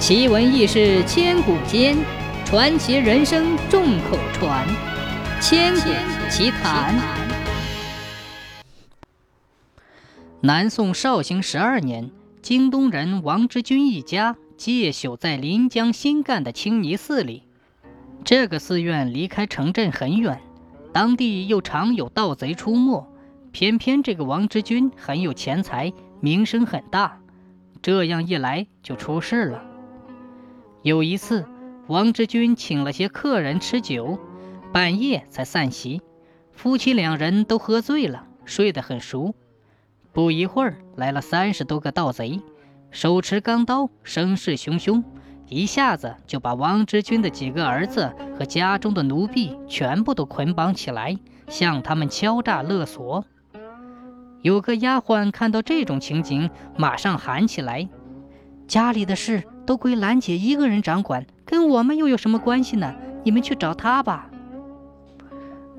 奇闻异事千古间，传奇人生众口传。千古奇谈。南宋绍兴十二年，京东人王之君一家借宿在临江新干的清泥寺里。这个寺院离开城镇很远，当地又常有盗贼出没。偏偏这个王之君很有钱财，名声很大，这样一来就出事了。有一次，王之君请了些客人吃酒，半夜才散席。夫妻两人都喝醉了，睡得很熟。不一会儿，来了三十多个盗贼，手持钢刀，声势汹汹，一下子就把王之君的几个儿子和家中的奴婢全部都捆绑起来，向他们敲诈勒索。有个丫鬟看到这种情景，马上喊起来：“家里的事都归兰姐一个人掌管，跟我们又有什么关系呢？你们去找她吧。”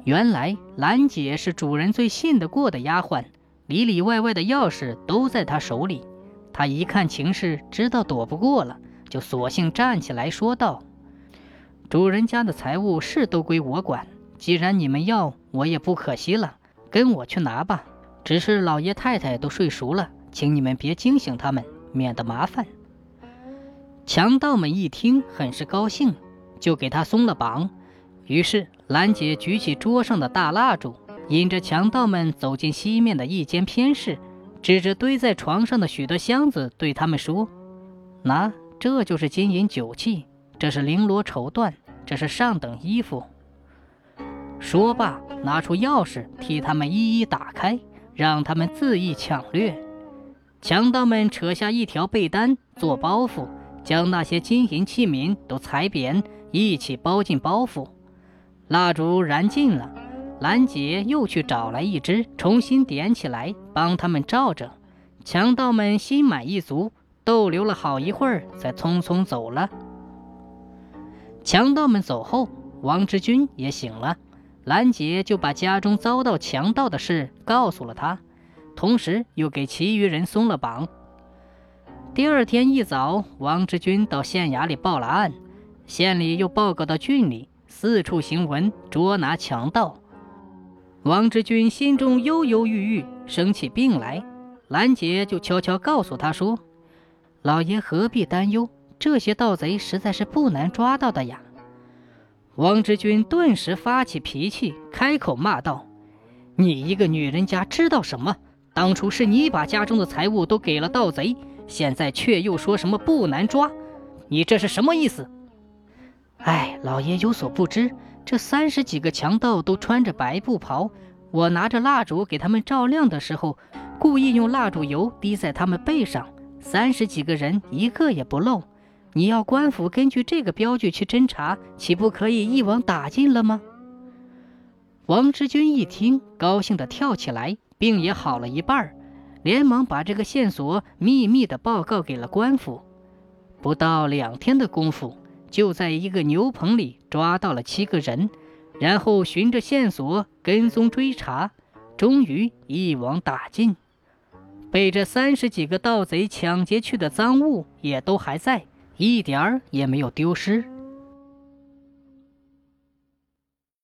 原来兰姐是主人最信得过的丫鬟，里里外外的钥匙都在她手里。她一看情势，知道躲不过了，就索性站起来说道：“主人家的财物是都归我管，既然你们要，我也不可惜了，跟我去拿吧。”只是老爷太太都睡熟了，请你们别惊醒他们，免得麻烦。强盗们一听，很是高兴，就给他松了绑。于是兰姐举起桌上的大蜡烛，引着强盗们走进西面的一间偏室，指着堆在床上的许多箱子，对他们说：“拿，这就是金银酒器，这是绫罗绸缎，这是上等衣服。”说罢，拿出钥匙，替他们一一打开。让他们恣意抢掠，强盗们扯下一条被单做包袱，将那些金银器皿都裁扁，一起包进包袱。蜡烛燃尽了，兰姐又去找来一支，重新点起来，帮他们照着。强盗们心满意足，逗留了好一会儿，才匆匆走了。强盗们走后，王之君也醒了。兰姐就把家中遭到强盗的事告诉了他，同时又给其余人松了绑。第二天一早，王之君到县衙里报了案，县里又报告到郡里，四处行文捉拿强盗。王之君心中忧忧郁郁，生起病来。兰姐就悄悄告诉他说：“老爷何必担忧？这些盗贼实在是不难抓到的呀。”王之君顿时发起脾气，开口骂道：“你一个女人家知道什么？当初是你把家中的财物都给了盗贼，现在却又说什么不难抓？你这是什么意思？”哎，老爷有所不知，这三十几个强盗都穿着白布袍，我拿着蜡烛给他们照亮的时候，故意用蜡烛油滴在他们背上，三十几个人一个也不漏。你要官府根据这个标据去侦查，岂不可以一网打尽了吗？王之君一听，高兴地跳起来，病也好了一半儿，连忙把这个线索秘密地报告给了官府。不到两天的功夫，就在一个牛棚里抓到了七个人，然后循着线索跟踪追查，终于一网打尽。被这三十几个盗贼抢劫去的赃物也都还在。一点儿也没有丢失。